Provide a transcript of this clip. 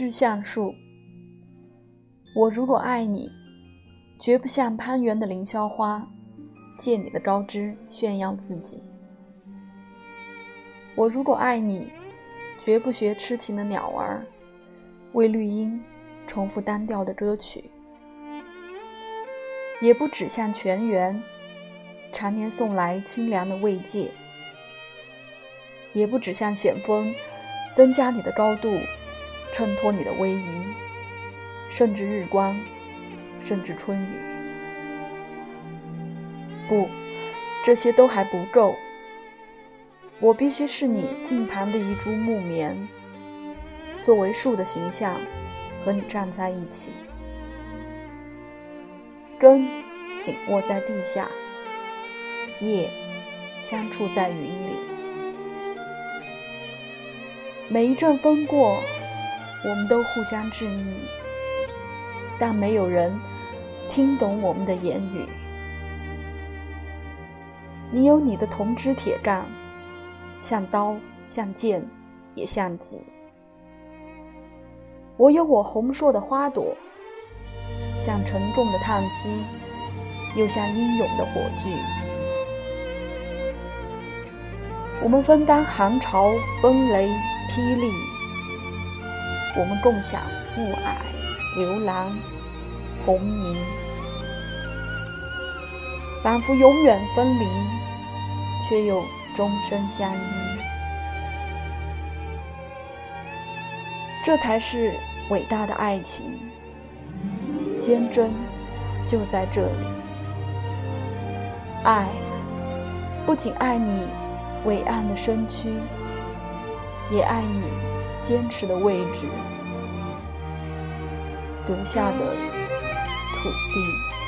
枝橡树。我如果爱你，绝不像攀援的凌霄花，借你的高枝炫耀自己。我如果爱你，绝不学痴情的鸟儿，为绿荫重复单调的歌曲，也不指向泉源常年送来清凉的慰藉，也不指向险峰增加你的高度，衬托你的威仪，甚至日光，甚至春雨。不，这些都还不够。我必须是你近旁的一株木棉，作为树的形象，和你站在一起，根紧握在地下，叶相触在云里。每一阵风过，我们都互相致意，但没有人听懂我们的言语。你有你的铜枝铁干。像刀，像剑，也像戟。我有我红硕的花朵，像沉重的叹息，又像英勇的火炬。我们分担寒潮、风雷、霹雳，我们共享雾霭、流岚、红霓，仿佛永远分离，却又。终身相依，这才是伟大的爱情。坚贞就在这里。爱不仅爱你伟岸的身躯，也爱你坚持的位置，留下的土地。